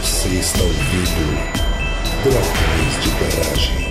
Você está ouvindo Dragões de Garagem.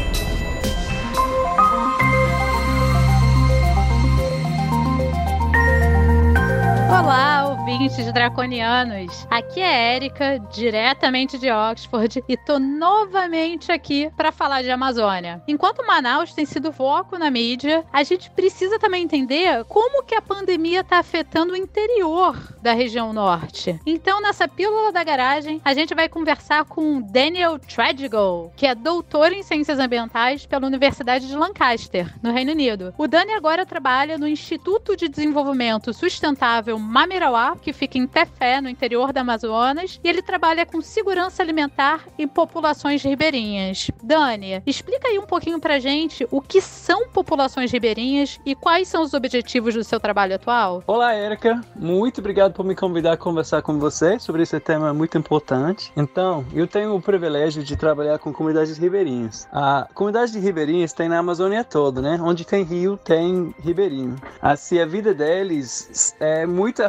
Olá, ouvintes draconianos. Aqui é Érica, diretamente de Oxford, e tô novamente aqui para falar de Amazônia. Enquanto Manaus tem sido foco na mídia, a gente precisa também entender como que a pandemia tá afetando o interior da região norte. Então, nessa pílula da garagem, a gente vai conversar com Daniel Treadgold, que é doutor em ciências ambientais pela Universidade de Lancaster, no Reino Unido. O Dani agora trabalha no Instituto de Desenvolvimento Sustentável Mamirauá, que fica em Tefé, no interior da Amazonas, e ele trabalha com segurança alimentar em populações ribeirinhas. Dani, explica aí um pouquinho pra gente o que são populações ribeirinhas e quais são os objetivos do seu trabalho atual. Olá, Érica. Muito obrigado por me convidar a conversar com você sobre esse tema muito importante. Então, eu tenho o privilégio de trabalhar com comunidades ribeirinhas. A comunidade de ribeirinhas tem na Amazônia toda, né? Onde tem rio, tem ribeirinho. Assim, a vida deles é muito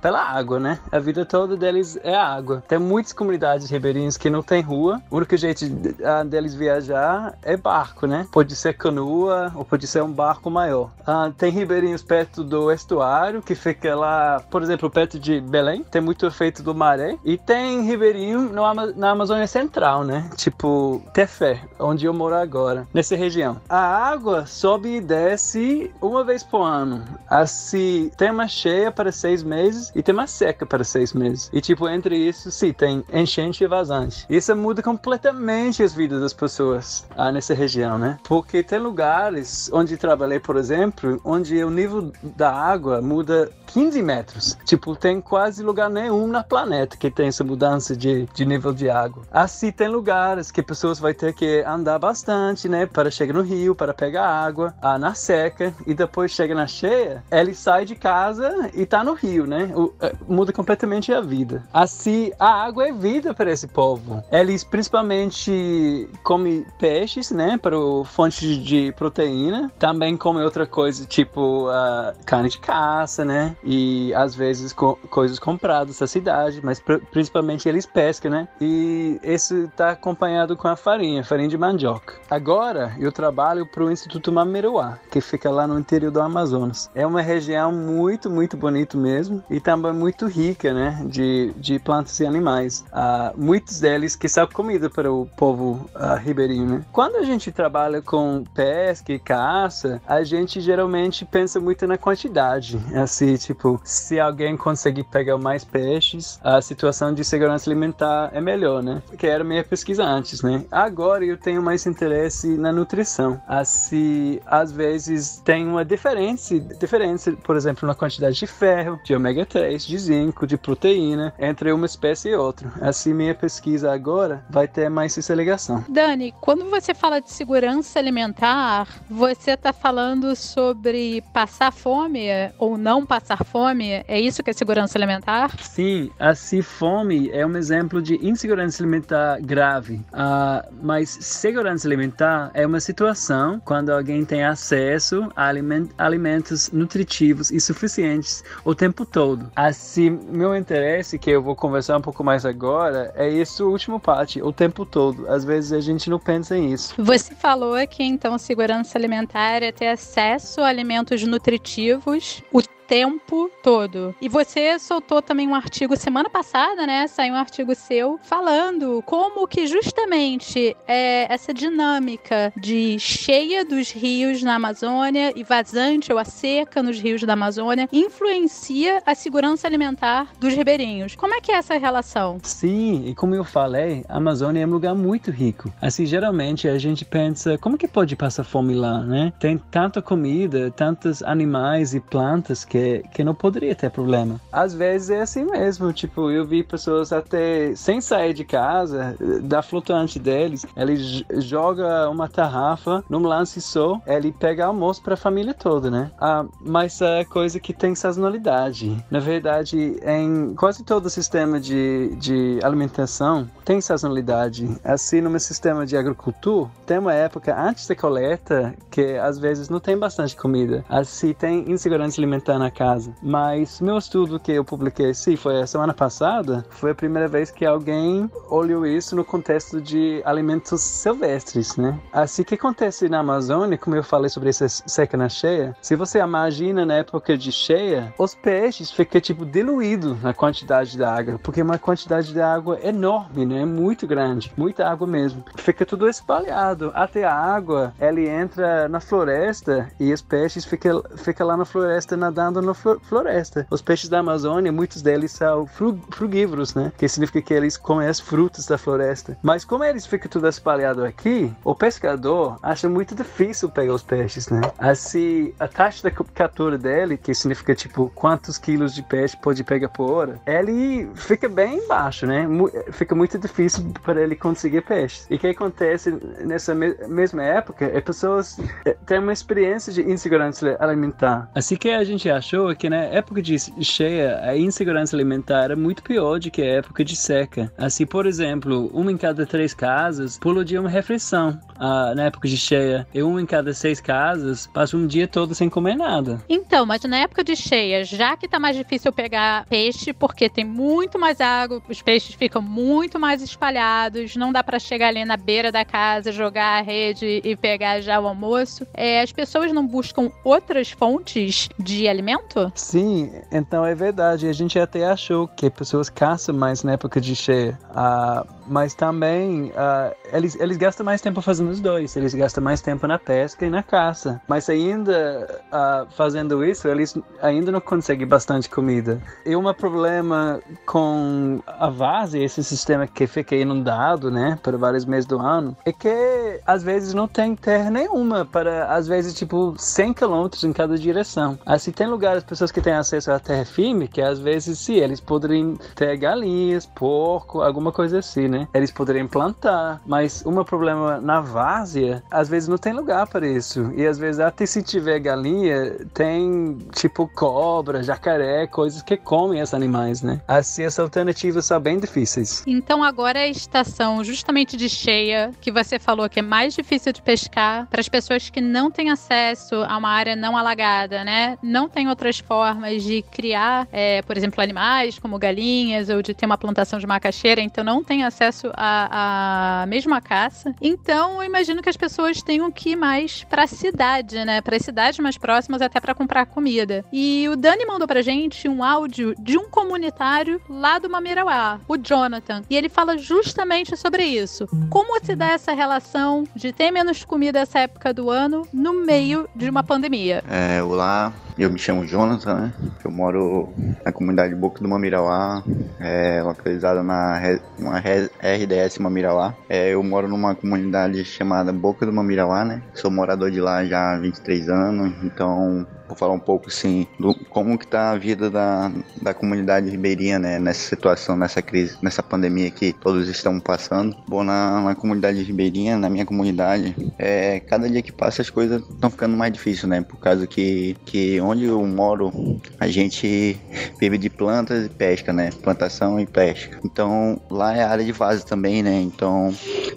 pela água, né? A vida toda deles é água. Tem muitas comunidades ribeirinhas que não tem rua. O único jeito deles viajar é barco, né? Pode ser canoa ou pode ser um barco maior. Ah, tem ribeirinhos perto do estuário, que fica lá, por exemplo, perto de Belém. Tem muito efeito do maré. E tem ribeirinho no, na Amazônia Central, né? Tipo Tefé, onde eu moro agora, nessa região. A água sobe e desce uma vez por ano. Assim, tem uma cheia para seis meses e tem uma seca para seis meses. E tipo, entre isso, sim, tem enchente e vazante. Isso muda completamente as vidas das pessoas ah, nessa região, né? Porque tem lugares onde trabalhei, por exemplo, onde o nível da água muda 15 metros. Tipo, tem quase lugar nenhum na planeta que tem essa mudança de, de nível de água. Assim, tem lugares que pessoas vão ter que andar bastante, né? Para chegar no rio, para pegar água, ah, na seca, e depois chega na cheia, ele sai de casa e tá no rio, né? O, é, muda completamente a vida. Assim, a água é vida para esse povo. Eles principalmente comem peixes, né? Para fonte de proteína. Também comem outra coisa, tipo uh, carne de caça, né? E às vezes co coisas compradas da cidade, mas pr principalmente eles pescam, né? E esse está acompanhado com a farinha, farinha de mandioca. Agora eu trabalho para o Instituto Mameruá, que fica lá no interior do Amazonas. É uma região muito, muito bonita mesmo e também muito rica, né? De, de plantas e animais. Uh, muitos deles que são comida para o povo uh, ribeirinho, né? Quando a gente trabalha com pesca e caça, a gente geralmente pensa muito na quantidade. Assim, tipo, se alguém conseguir pegar mais peixes, a situação de segurança alimentar é melhor, né? Que era minha pesquisa antes, né? Agora eu tenho mais interesse na nutrição. Assim, às vezes tem uma diferença, diferença, por exemplo, na quantidade de ferro, de ômega 3, de zinco, de proteína entre uma espécie e outra. Assim, minha pesquisa agora vai ter mais essa ligação. Dani, quando você fala de segurança alimentar, você está falando sobre passar fome ou não passar fome? É isso que é segurança alimentar? Sim, assim, fome é um exemplo de insegurança alimentar grave. Uh, mas segurança alimentar é uma situação quando alguém tem acesso a alimentos nutritivos e suficientes o tempo todo. Assim, meu interesse, que eu vou conversar um pouco mais agora, é esse último parte, o tempo todo. Às vezes a gente não pensa nisso. Você falou que então segurança alimentar é ter acesso a alimentos nutritivos o tempo todo. E você soltou também um artigo semana passada, né? Saiu um artigo seu falando como que justamente é, essa dinâmica de cheia dos rios na Amazônia e vazante ou a seca nos rios da Amazônia influencia a segurança alimentar dos ribeirinhos. Como é que é essa relação? Sim, e como eu falei, a Amazônia é um lugar muito rico. Assim, geralmente a gente pensa, como que pode passar fome lá, né? Tem tanta comida, tantos animais e plantas que que, que não poderia ter problema. Às vezes é assim mesmo, tipo, eu vi pessoas até sem sair de casa, da flutuante deles, ele joga uma tarrafa num lance só, ele pega almoço para a família toda, né? Ah, mas é coisa que tem sazonalidade. Na verdade, em quase todo o sistema de, de alimentação tem sazonalidade. Assim, no meu sistema de agricultura, tem uma época antes da coleta que às vezes não tem bastante comida. Assim, tem insegurança alimentar na na casa. Mas meu estudo que eu publiquei, sim, foi a semana passada, foi a primeira vez que alguém olhou isso no contexto de alimentos silvestres, né? Assim que acontece na Amazônia, como eu falei sobre essa seca na cheia, se você imagina na época de cheia, os peixes ficam tipo diluídos na quantidade de água, porque é uma quantidade de água enorme, né? Muito grande, muita água mesmo. Fica tudo espalhado, até a água, ela entra na floresta e os peixes ficam fica lá na floresta nadando na floresta. Os peixes da Amazônia, muitos deles são frugívoros, né? Que significa que eles comem as frutas da floresta. Mas como eles ficam tudo espalhado aqui, o pescador acha muito difícil pegar os peixes, né? Assim, a taxa de captura dele, que significa tipo quantos quilos de peixe pode pegar por hora, ele fica bem baixo, né? Fica muito difícil para ele conseguir peixes. E o que acontece nessa mesma época é pessoas eh, têm uma experiência de insegurança alimentar. Assim que a gente achou que na época de cheia a insegurança alimentar era muito pior do que a época de seca. Assim, por exemplo, uma em cada três casas pula dia uma refeição ah, na época de cheia. E uma em cada seis casas passa um dia todo sem comer nada. Então, mas na época de cheia, já que tá mais difícil pegar peixe, porque tem muito mais água, os peixes ficam muito mais espalhados, não dá para chegar ali na beira da casa, jogar a rede e pegar já o almoço. É, as pessoas não buscam outras fontes de alimento? Sim, então é verdade. A gente até achou que pessoas caçam mais na época de cheia. Ah, mas também uh, eles, eles gastam mais tempo fazendo os dois. Eles gastam mais tempo na pesca e na caça. Mas ainda uh, fazendo isso, eles ainda não conseguem bastante comida. E um problema com a vase, esse sistema que fica inundado, né, por vários meses do ano, é que às vezes não tem terra nenhuma para, às vezes, tipo, 100 quilômetros em cada direção. Assim, tem lugares, pessoas que têm acesso à terra firme, que às vezes, sim, eles poderiam ter galinhas, porco, alguma coisa assim, né? Né? Eles poderiam plantar, mas um problema na várzea, às vezes não tem lugar para isso. E às vezes até se tiver galinha, tem tipo cobra, jacaré, coisas que comem esses animais, né? Assim as alternativas são bem difíceis. Então agora a estação justamente de cheia, que você falou que é mais difícil de pescar para as pessoas que não têm acesso a uma área não alagada, né? Não tem outras formas de criar, é, por exemplo, animais como galinhas ou de ter uma plantação de macaxeira, então não tem acesso acesso à, à mesma caça. Então, eu imagino que as pessoas tenham que ir mais para a cidade, né? Para as cidades mais próximas, até para comprar comida. E o Dani mandou pra gente um áudio de um comunitário lá do Mamirauá, o Jonathan. E ele fala justamente sobre isso. Como se dá essa relação de ter menos comida essa época do ano no meio de uma pandemia? É, olá, eu me chamo Jonathan, né? Eu moro na comunidade Boca do Mamirauá, é, localizada na uma RDS Mamirauá. É, eu moro numa comunidade chamada Boca do Mamirauá, né? Sou morador de lá já há 23 anos, então vou falar um pouco assim do como que tá a vida da, da comunidade ribeirinha, né, nessa situação, nessa crise, nessa pandemia que todos estão passando. Bom, na, na comunidade ribeirinha, na minha comunidade, é, cada dia que passa as coisas estão ficando mais difíceis, né, por causa que, que onde eu moro, a gente vive de plantas e pesca, né, plantação e pesca. Então, lá é área de vaso também, né, então,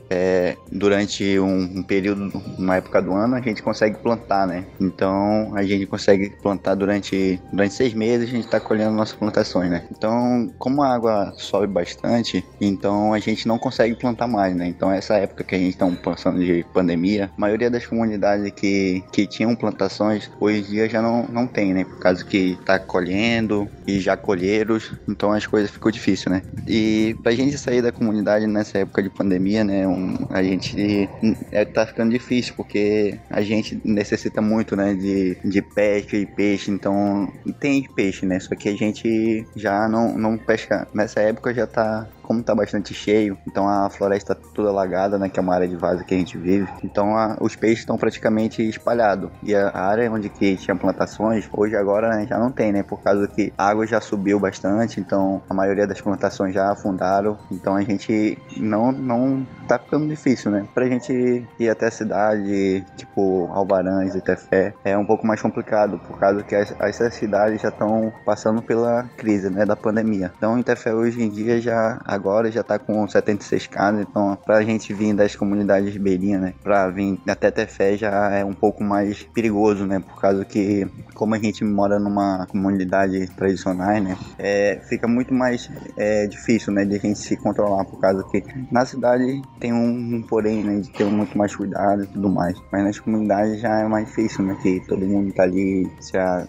é, durante um, um período, na época do ano, a gente consegue plantar, né, então a gente consegue consegue plantar durante, durante seis meses, a gente está colhendo nossas plantações, né? Então, como a água sobe bastante, então a gente não consegue plantar mais, né? Então, essa época que a gente está passando de pandemia, a maioria das comunidades que, que tinham plantações, hoje em dia já não, não tem, né? Por causa que está colhendo e já colheram, então as coisas ficou difícil, né? E pra gente sair da comunidade nessa época de pandemia, né? Um, a gente é, tá ficando difícil, porque a gente necessita muito, né? De, de pé pesca e peixe, então tem peixe, né? Só que a gente já não, não pesca. Nessa época já tá como tá bastante cheio, então a floresta tá toda alagada, né, que é uma área de vaza que a gente vive, então a, os peixes estão praticamente espalhados. E a área onde que tinha plantações, hoje agora né, já não tem, né, por causa que a água já subiu bastante, então a maioria das plantações já afundaram, então a gente não não tá ficando difícil, né? Pra gente ir até a cidade, tipo Albarães e Tefé, é um pouco mais complicado, por causa que as, essas cidades já estão passando pela crise, né, da pandemia. Então em Tefé hoje em dia já agora já tá com 76 casos, então pra gente vir das comunidades ribeirinhas, né, pra vir até Tefé já é um pouco mais perigoso, né, por causa que como a gente mora numa comunidade tradicional, né, é, fica muito mais é, difícil, né, de a gente se controlar, por causa que na cidade tem um, um porém, né, de ter muito mais cuidado e tudo mais, mas nas comunidades já é mais difícil, né, que todo mundo tá ali, já,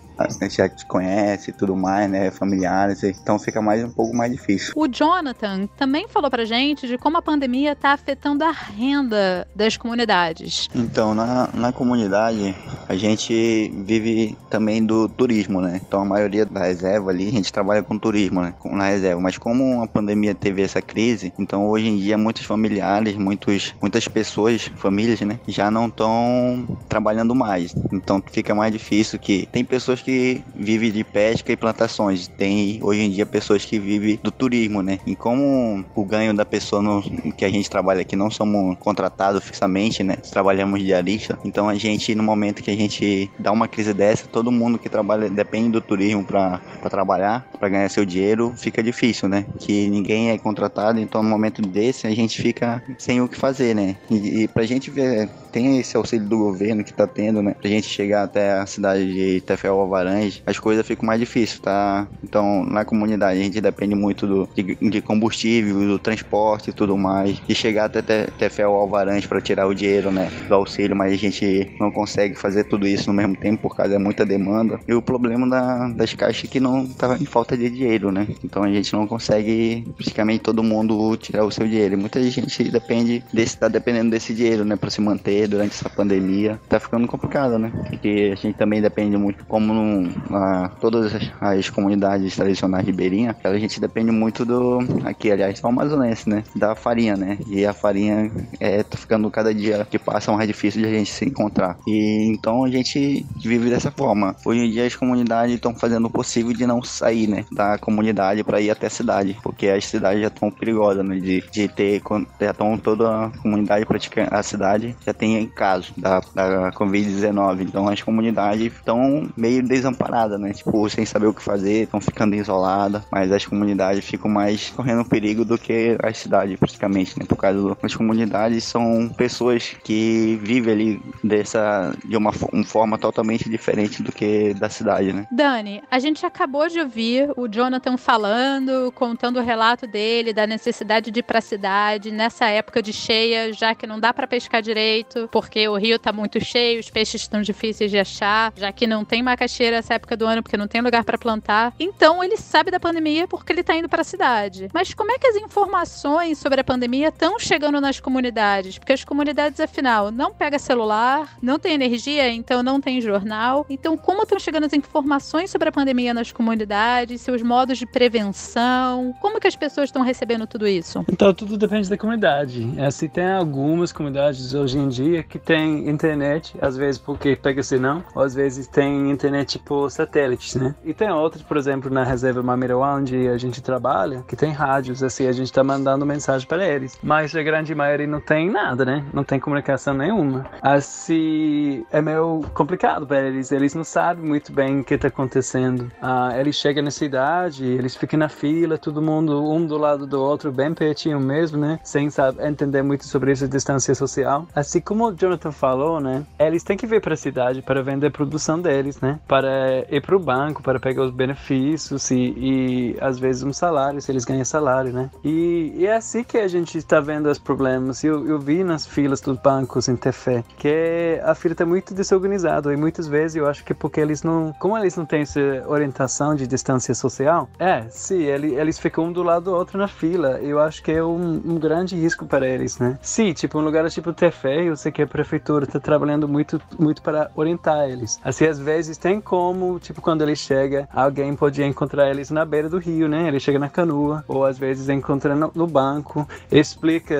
já te conhece e tudo mais, né, familiares, então fica mais um pouco mais difícil. O Jonathan também falou pra gente de como a pandemia tá afetando a renda das comunidades. Então, na, na comunidade, a gente vive também do turismo, né? Então, a maioria da reserva ali, a gente trabalha com turismo, né? Na reserva. Mas como a pandemia teve essa crise, então hoje em dia muitos familiares, muitos, muitas pessoas, famílias, né? Já não estão trabalhando mais. Então, fica mais difícil que... Tem pessoas que vivem de pesca e plantações. Tem, hoje em dia, pessoas que vivem do turismo, né? E como o ganho da pessoa no, que a gente trabalha aqui não somos contratados fixamente, né? Trabalhamos diarista. Então a gente, no momento que a gente dá uma crise dessa, todo mundo que trabalha depende do turismo para trabalhar, para ganhar seu dinheiro, fica difícil, né? Que ninguém é contratado, então no momento desse a gente fica sem o que fazer, né? E, e pra gente ver, tem esse auxílio do governo que tá tendo, né? Pra gente chegar até a cidade de Tefel Alvarange, as coisas ficam mais difíceis, tá? Então, na comunidade a gente depende muito do, de, de combustível, do transporte e tudo mais. E chegar até Tefel Alvarange para tirar o dinheiro, né? Do auxílio, mas a gente não consegue fazer tudo isso no mesmo tempo por causa de muita demanda. E o problema da, das caixas é que não tava em falta de dinheiro, né? Então a gente não consegue praticamente todo mundo tirar o seu dinheiro. E muita gente depende desse, tá dependendo desse dinheiro, né? Para se manter durante essa pandemia. Tá ficando complicado, né? Porque a gente também depende muito, como no, a, todas as, as comunidades tradicionais ribeirinhas, a gente depende muito do. Aqui, aliás, do amazonense, né? Da farinha, né? E a farinha é, tá ficando cada dia que passa mais difícil de a gente se encontrar. E então a gente vive dessa forma. Hoje em dia as comunidades estão fazendo o possível de não sair, né? Da comunidade para ir até a cidade, porque as cidades já estão perigosas, né? De, de ter, já estão toda a comunidade praticando, a cidade já tem caso da, da Covid-19. Então as comunidades estão meio desamparadas, né? Tipo, sem saber o que fazer, estão ficando isoladas, mas as comunidades ficam mais correndo perigo do que as cidades, praticamente, né? Por causa das comunidades são pessoas que vivem ali dessa de uma, uma forma totalmente diferente do que da cidade, né? Dani, a gente acabou de ouvir o Jonathan falando, contando o relato dele da necessidade de ir para a cidade nessa época de cheia, já que não dá para pescar direito, porque o rio tá muito cheio, os peixes estão difíceis de achar, já que não tem macaxeira essa época do ano porque não tem lugar para plantar. Então ele sabe da pandemia porque ele tá indo para a cidade. Mas como é que as informações sobre a pandemia estão chegando nas comunidades? Porque as comunidades, afinal, não pega celular, não tem energia, então não tem jornal. Então, como estão chegando as informações sobre a pandemia nas comunidades, seus modos de prevenção? Como que as pessoas estão recebendo tudo isso? Então, tudo depende da comunidade. É, se tem algumas comunidades hoje em dia que tem internet, às vezes porque pega sinal, ou às vezes tem internet por satélites, né? E tem outras, por exemplo, na reserva Mamirauá, onde a gente trabalha, que tem rádios, assim, a gente tá mandando mensagem para eles. Mas a grande maioria não tem nada, né? Não tem comunicação nenhuma. Assim, é meio complicado para eles. Eles não sabem muito bem o que tá acontecendo. Ah, eles chegam na cidade, eles ficam na fila, todo mundo um do lado do outro, bem pertinho mesmo, né? Sem saber, entender muito sobre essa distância social. Assim como o Jonathan falou, né? Eles têm que vir para a cidade para vender a produção deles, né? Para ir para o banco, para pegar os benefícios e, e às vezes um salário, se eles ganham salário, né? E, e é assim que a gente está vendo os problemas. Eu, eu vi nas filas dos bancos em Tefé que a fila está muito desorganizada e muitas vezes eu acho que porque eles não, como eles não têm essa orientação de distância social, é, sim, eles, eles ficam um do lado do outro na fila. Eu acho que é um, um grande risco para eles, né? Sim, tipo um lugar tipo Tefé, eu que a prefeitura está trabalhando muito, muito para orientar eles. Assim, às vezes tem como, tipo quando ele chega, alguém pode encontrar eles na beira do rio, né? Ele chega na canoa, ou às vezes encontra no, no banco, explica,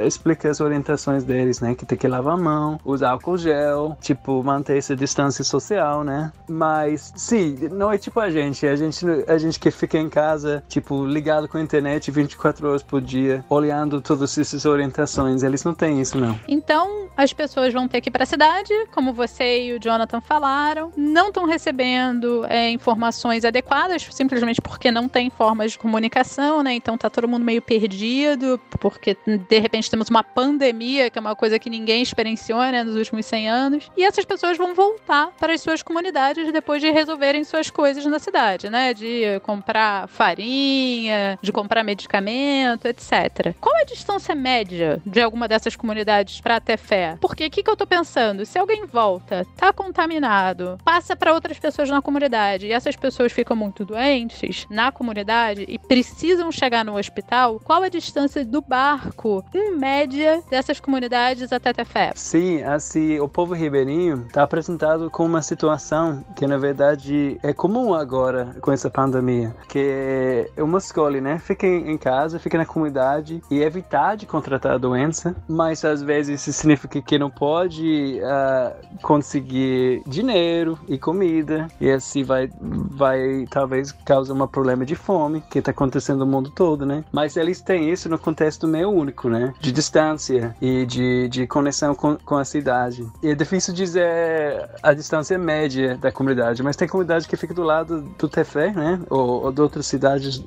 explica as orientações deles, né? Que tem que lavar a mão, usar álcool gel, tipo, manter essa distância social, né? Mas, sim, não é tipo a gente, a gente, a gente que fica em casa, tipo, ligado com a internet 24 horas por dia, olhando todas essas orientações, eles não têm isso, não. Então, as pessoas vão ter que ir para a cidade, como você e o Jonathan falaram, não estão recebendo é, informações adequadas, simplesmente porque não tem formas de comunicação, né? Então tá todo mundo meio perdido, porque de repente temos uma pandemia, que é uma coisa que ninguém experienciou né, nos últimos 100 anos, e essas pessoas vão voltar para as suas comunidades depois de resolverem suas coisas na cidade, né? De comprar farinha, de comprar medicamento, etc. Qual é a distância média de alguma dessas comunidades para ter Porque o que, que eu tô pensando? Se alguém volta, tá contaminado, passa para outras pessoas na comunidade e essas pessoas ficam muito doentes na comunidade e precisam chegar no hospital, qual a distância do barco, em média, dessas comunidades até ter fé? Sim, assim, o povo ribeirinho está apresentado com uma situação que, na verdade, é comum agora com essa pandemia, que é uma escolha, né? Fica em casa, fica na comunidade e evitar de contratar a doença, mas às vezes isso significa que não pode uh, conseguir dinheiro e comida, e assim vai, vai talvez causar um problema de fome que está acontecendo no mundo todo, né? Mas eles têm isso no contexto meio único, né? De distância e de, de conexão com, com a cidade. E é difícil dizer a distância média da comunidade, mas tem comunidade que fica do lado do Tefé, né? Ou, ou de outras cidades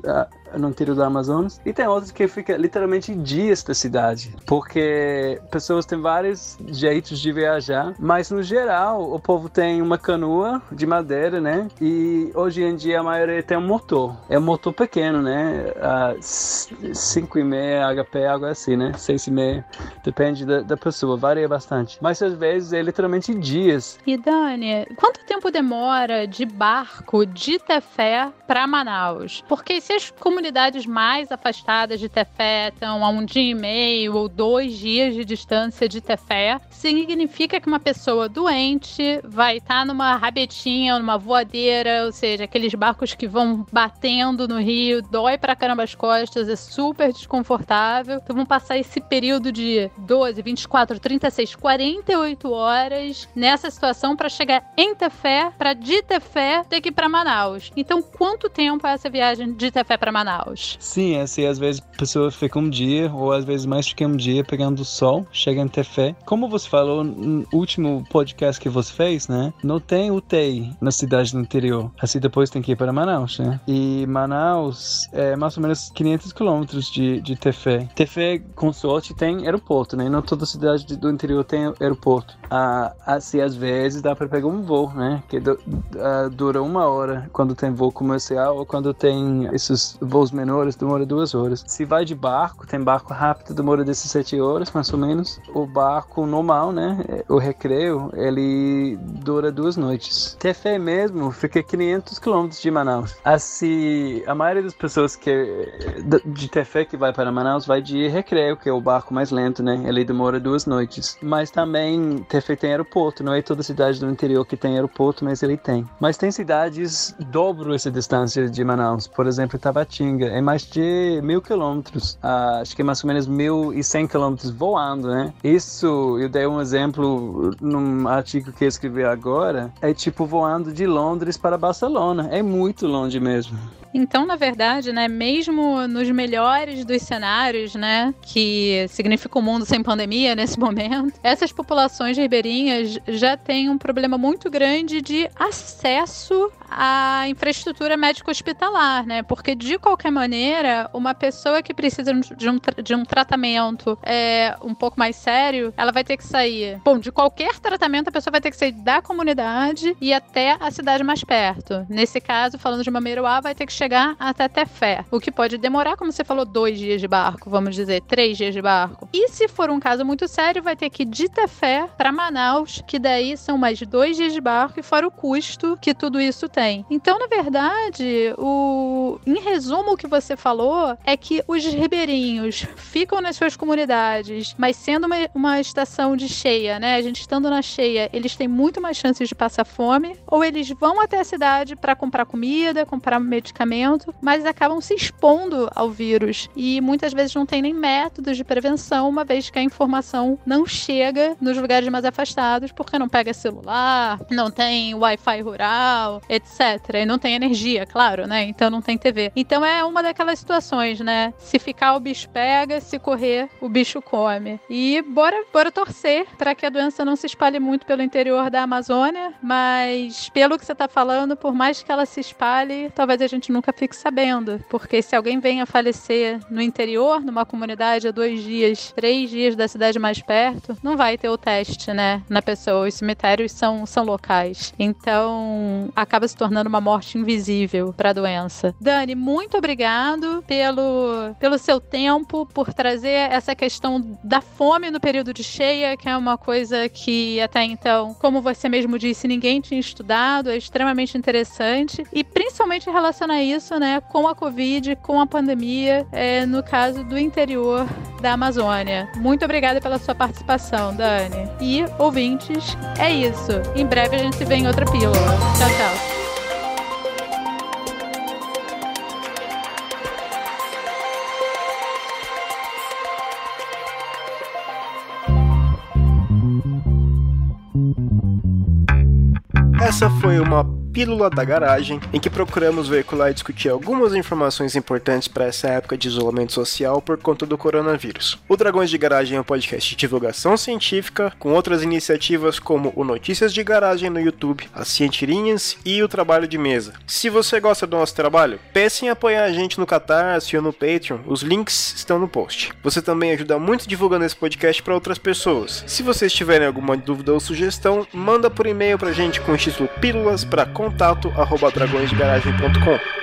no interior do Amazonas. E tem outras que fica literalmente dias da cidade, porque pessoas têm vários jeitos de viajar, mas no geral o povo tem uma canoa de madeira, né? E hoje em dia a maioria tem um motor. É um motor pequeno, né? 5,5 HP, algo assim, né? 6,5. Depende da, da pessoa, varia bastante. Mas às vezes é literalmente dias. E Dani, quanto tempo demora de barco de Tefé para Manaus? Porque se as comunidades comunidades mais afastadas de Tefé estão a um dia e meio ou dois dias de distância de Tefé, significa que uma pessoa doente vai estar numa rabetinha, numa voadeira, ou seja, aqueles barcos que vão batendo no rio, dói pra caramba as costas, é super desconfortável. Então vão passar esse período de 12, 24, 36, 48 horas nessa situação para chegar em Tefé, para de Tefé ir para Manaus. Então quanto tempo é essa viagem de Tefé para Manaus? Manaus. Sim, assim, às vezes a pessoa fica um dia, ou às vezes mais do que um dia, pegando o sol, chega em Tefé. Como você falou no último podcast que você fez, né? Não tem UTI na cidade do interior. Assim, depois tem que ir para Manaus, né? E Manaus é mais ou menos 500 quilômetros de, de Tefé. Tefé, com sorte, tem aeroporto, né? Não toda cidade do interior tem aeroporto. Ah, assim, às vezes dá para pegar um voo, né? Que ah, dura uma hora quando tem voo comercial ou quando tem esses voos menores, demora duas horas. Se vai de barco, tem barco rápido, demora 17 horas, mais ou menos. O barco normal, né? O recreio, ele dura duas noites. Tefé mesmo fica 500 quilômetros de Manaus. Assim, a maioria das pessoas que de Tefé que vai para Manaus vai de recreio, que é o barco mais lento, né? Ele demora duas noites. Mas também Tefé tem aeroporto, não é toda cidade do interior que tem aeroporto, mas ele tem. Mas tem cidades dobro essa distância de Manaus. Por exemplo, Tabatinga é mais de mil quilômetros. Acho que é mais ou menos mil e cem quilômetros voando, né? Isso, eu dei um exemplo num artigo que eu escrevi agora, é tipo voando de Londres para Barcelona. É muito longe mesmo. Então, na verdade, né, mesmo nos melhores dos cenários, né, que significa um mundo sem pandemia nesse momento, essas populações ribeirinhas já têm um problema muito grande de acesso à infraestrutura médico-hospitalar, né? Porque, de qualquer maneira, uma pessoa que precisa de um, de um tratamento é, um pouco mais sério, ela vai ter que sair. Bom, de qualquer tratamento, a pessoa vai ter que sair da comunidade e até a cidade mais perto. Nesse caso, falando de Mameiroá, vai ter que chegar até Tefé, o que pode demorar, como você falou, dois dias de barco, vamos dizer, três dias de barco. E se for um caso muito sério, vai ter que ir de Tefé para Manaus, que daí são mais dois dias de barco e fora o custo que tudo isso tem. Então, na verdade, o em resumo, o que você falou é que os ribeirinhos ficam nas suas comunidades, mas sendo uma, uma estação de cheia, né? A gente estando na cheia, eles têm muito mais chances de passar fome, ou eles vão até a cidade para comprar comida, comprar medicamentos mas acabam se expondo ao vírus e muitas vezes não tem nem métodos de prevenção, uma vez que a informação não chega nos lugares mais afastados, porque não pega celular, não tem Wi-Fi rural, etc. E não tem energia, claro, né? Então não tem TV. Então é uma daquelas situações, né? Se ficar, o bicho pega, se correr, o bicho come. E bora, bora torcer para que a doença não se espalhe muito pelo interior da Amazônia, mas pelo que você tá falando, por mais que ela se espalhe, talvez a gente nunca fique sabendo. Porque se alguém vem a falecer no interior, numa comunidade a dois dias, três dias da cidade mais perto, não vai ter o teste, né? Na pessoa. Os cemitérios são, são locais. Então, acaba se tornando uma morte invisível para a doença. Dani, muito obrigado pelo, pelo seu tempo, por trazer essa questão da fome no período de cheia, que é uma coisa que até então, como você mesmo disse, ninguém tinha estudado, é extremamente interessante. E principalmente relaciona isso, né, com a Covid, com a pandemia, é, no caso do interior da Amazônia. Muito obrigada pela sua participação, Dani. E ouvintes, é isso. Em breve a gente se vê em outra pílula. Tchau, tchau. Essa foi uma Pílula da Garagem, em que procuramos veicular e discutir algumas informações importantes para essa época de isolamento social por conta do coronavírus. O Dragões de Garagem é um podcast de divulgação científica, com outras iniciativas como o Notícias de Garagem no YouTube, as Cientirinhas e o Trabalho de Mesa. Se você gosta do nosso trabalho, pense em apoiar a gente no Catarse ou no Patreon, os links estão no post. Você também ajuda muito divulgando esse podcast para outras pessoas. Se vocês tiverem alguma dúvida ou sugestão, manda por e-mail pra gente com o título Pílulas para contato arroba dragõesdegaragem.com.